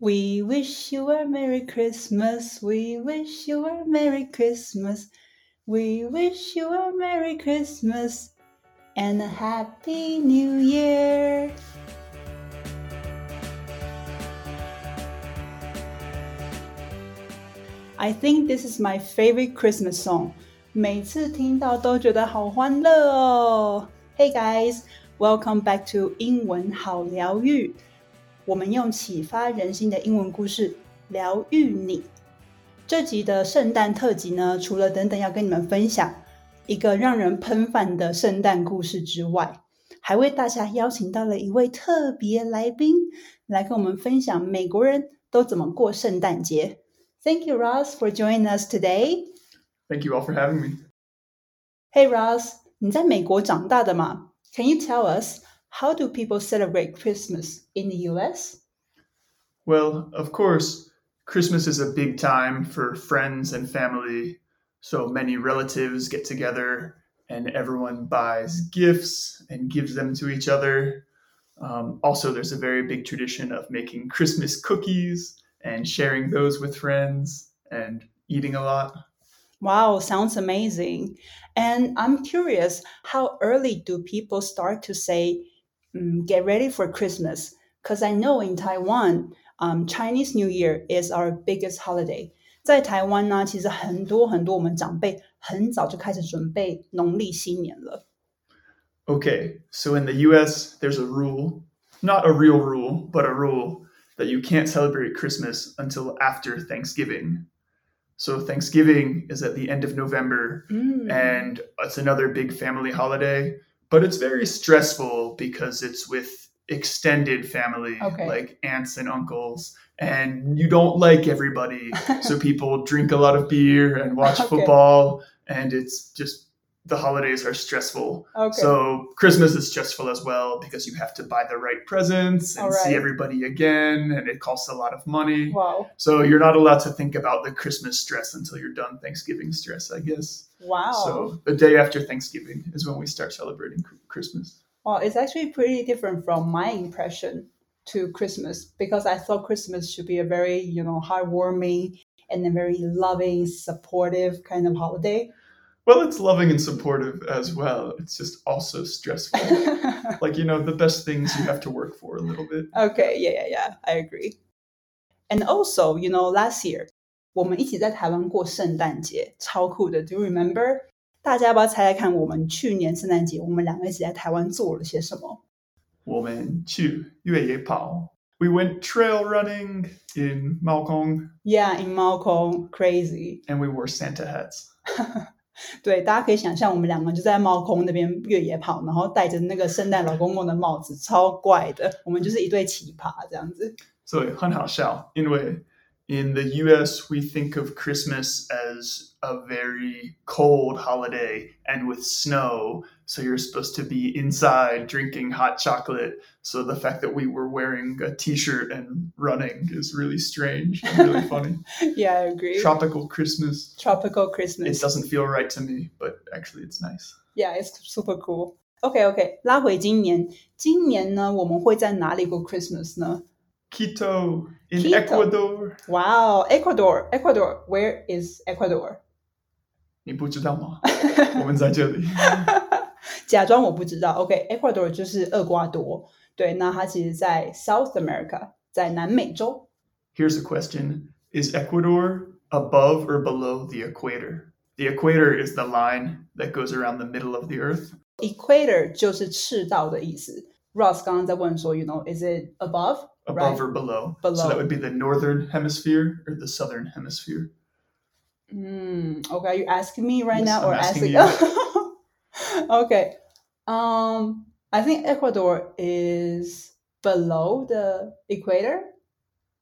We wish you a Merry Christmas. We wish you a Merry Christmas. We wish you a Merry Christmas and a Happy New Year. I think this is my favorite Christmas song. 每次听到都觉得好欢乐哦。Hey guys, welcome back to 英文好疗愈。 我们用启发人心的英文故事疗愈你。这集的圣诞特辑呢，除了等等要跟你们分享一个让人喷饭的圣诞故事之外，还为大家邀请到了一位特别来宾，来跟我们分享美国人都怎么过圣诞节。Thank you, Ross, for joining us today. Thank you all for having me. Hey, Ross，你在美国长大的嘛？Can you tell us how do people celebrate Christmas in the U.S.? Well, of course, Christmas is a big time for friends and family. So many relatives get together and everyone buys gifts and gives them to each other. Um, also, there's a very big tradition of making Christmas cookies and sharing those with friends and eating a lot. Wow, sounds amazing. And I'm curious, how early do people start to say, mm, get ready for Christmas? Because I know in Taiwan, um, Chinese New Year is our biggest holiday. 在台湾呢，其实很多很多我们长辈很早就开始准备农历新年了。 Okay, so in the US, there's a rule, not a real rule, but a rule that you can't celebrate Christmas until after Thanksgiving. So Thanksgiving is at the end of November, Mm. and it's another big family holiday, but it's very stressful because it's with extended family, Okay. like aunts and uncles, and you don't like everybody. so people drink a lot of beer and watch Okay. football, and it's just the holidays are stressful. Okay. So Christmas is stressful as well because you have to buy the right presents and All see everybody again, and it costs a lot of money. wow. So you're not allowed to think about the Christmas stress until you're done Thanksgiving stress, I guess. Wow. So the day after Thanksgiving is when we start celebrating Christmas. Well, it's actually pretty different from my impression to Christmas because I thought Christmas should be a very, you know, heartwarming and a very loving, supportive kind of holiday. Well, it's loving and supportive as well. It's just also stressful. like, you know, the best things you have to work for a little bit. okay, yeah, yeah, yeah, I agree. And also, you know, last year 我们一起在台湾过圣诞节，超酷的。Do you remember？大家要不要猜猜看，我们去年圣诞节我们两个一起在台湾做了些什么？我们去越野跑. We went trail running in Malkong Yeah, in Malcolm, crazy. and we wore Santa hats. 对，大家可以想象，我们两个就在猫空那边越野跑，然后戴着那个圣诞老公公的帽子，超怪的。我们就是一对奇葩这样子。所以很好笑，因为 in the US we think of Christmas as a very cold holiday and with snow, so you're supposed to be inside drinking hot chocolate. So the fact that we were wearing a t-shirt and running is really strange and really funny. Yeah, I agree. Tropical Christmas. Tropical It Christmas. doesn't feel right to me, but actually it's nice. Yeah, it's super cool. OK OK，拉回今年，今年呢，我们会在哪里过 Christmas 呢 Quito in Quito. Ecuador. ？Wow, Ecuador, Ecuador. Where is Ecuador? 你不知道吗？我们在这里。假装我不知道。OK，Ecuador、就是厄瓜多。对，那它其实在 South America，在南美洲。 Here's a question Is Ecuador above or below the equator? The equator is the line that goes around the middle of the earth. Equator 就是赤道的意思。Ross 刚刚在问说，you know，is it above? Above Right. or below. Below. So that would be the northern hemisphere or the southern hemisphere. Mm, okay, are you asking me right Yes, now I'm or asking okay. Um, I think Ecuador is below the equator.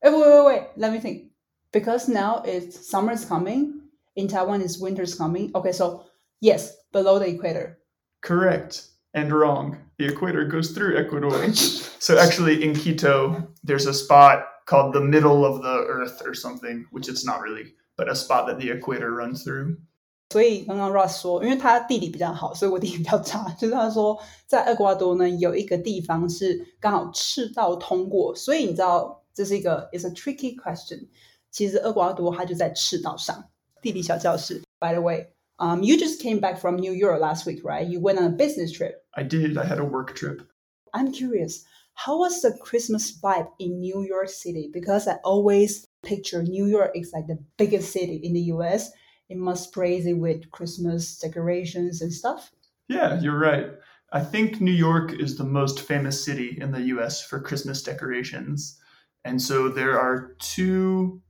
Eh, wait, wait, wait. Let me think. Because now it's summer is coming. In Taiwan, it's winter's coming. Okay, so yes, below the equator. Correct and wrong. The equator goes through Ecuador. so actually, in Quito, there's a spot called the middle of the earth or something, which it's not really, but a spot that the equator runs through. 所以刚刚 Ross 说，因为他地理比较好，所以我地理比较差。就是他说，在厄瓜多呢有一个地方是刚好赤道通过，所以你知道 这是一个 is a tricky question。其实厄瓜多它就在赤道上，地理小教室。By the way, um, you just came back from New York last week, right? You went on a business trip. I did. I had a work trip. I'm curious, how was the Christmas vibe in New York City? Because I always picture New York is like the biggest city in the US. It must crazy with Christmas decorations and stuff. Yeah, you're right. I think New York is the most famous city in the US for Christmas decorations. And so there are two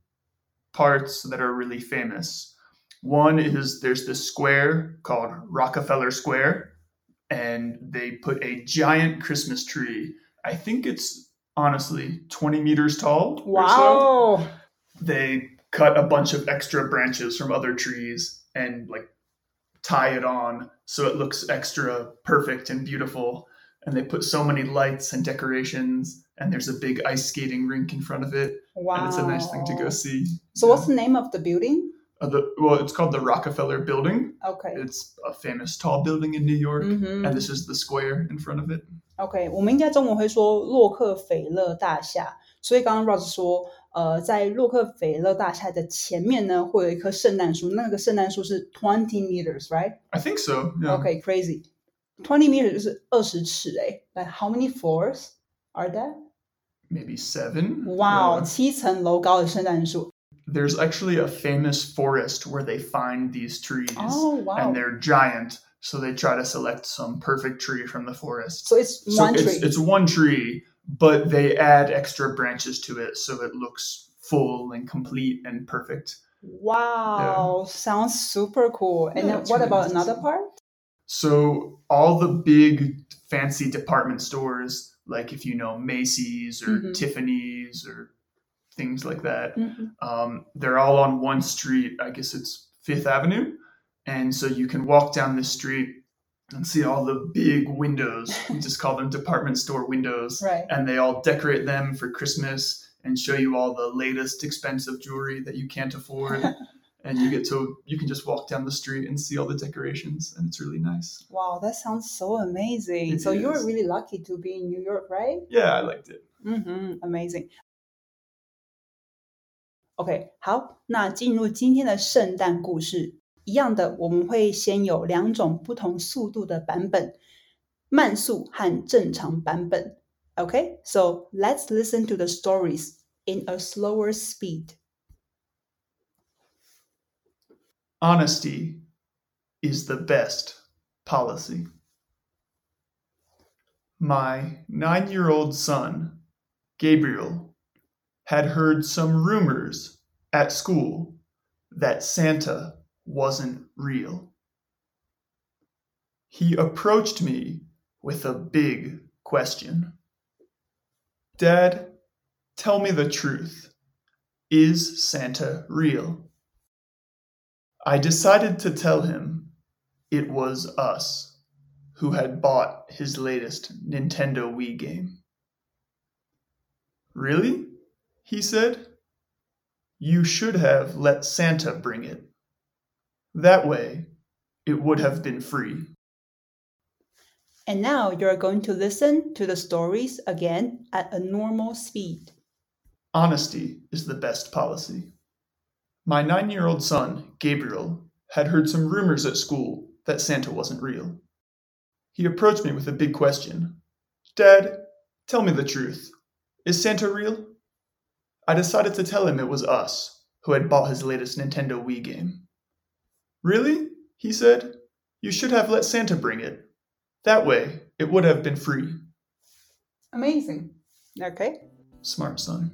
parts that are really famous. One is there's this square called Rockefeller Square, and they put a giant Christmas tree. I think it's honestly 20 meters tall. Wow. So. They cut a bunch of extra branches from other trees and like tie it on so it looks extra perfect and beautiful. And they put so many lights and decorations, and there's a big ice skating rink in front of it. Wow. And it's a nice thing to go see. So, what's the name of the building? Uh, the, well, it's called the Rockefeller Building. Okay. It's a famous tall building in New York, Mhm. and this is the square in front of it. OK，我们应该中文会说洛克菲勒大厦。所以刚刚 Ross 说，呃，在洛克菲勒大厦的前面呢，会有一棵圣诞树，那个圣诞树是 twenty meters，right？OK，crazy、 I think so. Yeah. Twenty meters 就是二十尺哎，like how many floors are there？ Maybe seven. 哇哦， Yeah. 七层楼高的圣诞树。 there's actually a famous forest where they find these trees oh, wow. and they're giant. So they try to select some perfect tree from the forest. So it's so one it's, tree. it's one tree but they add extra branches to it so it looks full and complete and perfect. Wow. Yeah. sounds super cool. And yeah, then what really about another part? So all the big fancy department stores like if you know macy's or mm-hmm. tiffany's or things like that, Mhm. um, they're all on one street. I guess it's Fifth Avenue, and so you can walk down this street and see all the big windows. we just call them department store windows, Right. and they all decorate them for Christmas and show you all the latest expensive jewelry that you can't afford. and you get to you can just walk down the street and see all the decorations, and it's really nice. Wow, that sounds so amazing. It so you were really lucky to be in New York, right? Yeah, I liked it. 嗯哼，amazing。OK，好，那进入今天的圣诞故事，一样的，我们会先有两种不同速度的版本，慢速和正常版本。OK，so、let's listen to the stories in a slower speed. Honesty is the best policy. My nine year old son, Gabriel, had heard some rumors at school that Santa wasn't real. He approached me with a big question Dad, tell me the truth. Is Santa real? I decided to tell him it was us who had bought his latest Nintendo Wii game. Really? He said. You should have let Santa bring it. That way, it would have been free. And now you're going to listen to the stories again at a normal speed. Honesty is the best policy. My nine year old son, Gabriel, had heard some rumors at school that Santa wasn't real. He approached me with a big question Dad, tell me the truth. Is Santa real? I decided to tell him it was us who had bought his latest Nintendo Wii game. Really? He said. You should have let Santa bring it. That way, it would have been free. Amazing. Okay. Smart son.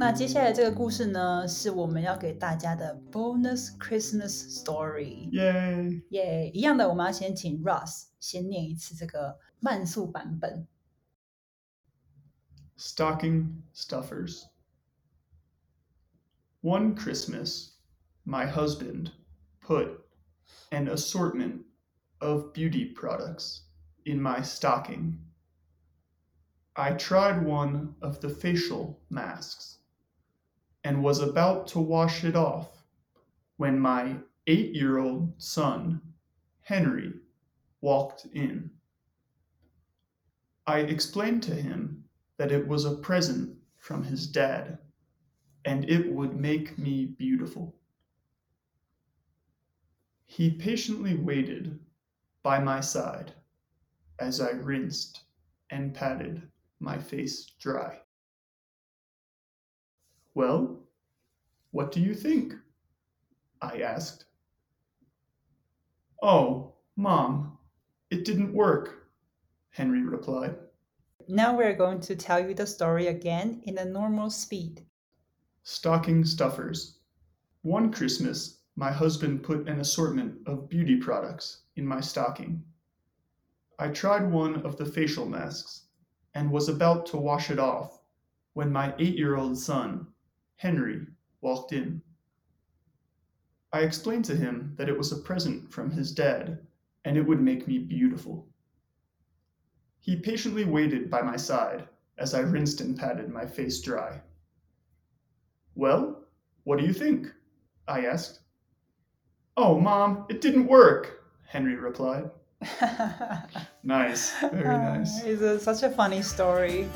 那接下来这个故事呢，是我们要给大家的 bonus Christmas story。 Yay! 耶一样的，我们要先请 Ross 先念一次这个慢速版本。 Stocking stuffers. One Christmas, my husband put an assortment of beauty products in my stocking. I tried one of the facial masks and was about to wash it off when my eight year old son, Henry, walked in. I explained to him that it was a present from his dad, and it would make me beautiful. He patiently waited by my side as I rinsed and patted my face dry. Well, what do you think? I asked. Oh, Mom, it didn't work, Henry replied. Now we're going to tell you the story again in a normal speed. Stocking stuffers. One Christmas, my husband put an assortment of beauty products in my stocking. I tried one of the facial masks and was about to wash it off when my eight year old son, Henry, walked in. I explained to him that it was a present from his dad and it would make me beautiful. He patiently waited by my side as I rinsed and patted my face dry. Well, what do you think? I asked. Oh, Mom, it didn't work, Henry replied. nice, very uh, nice. it's a, such a funny story.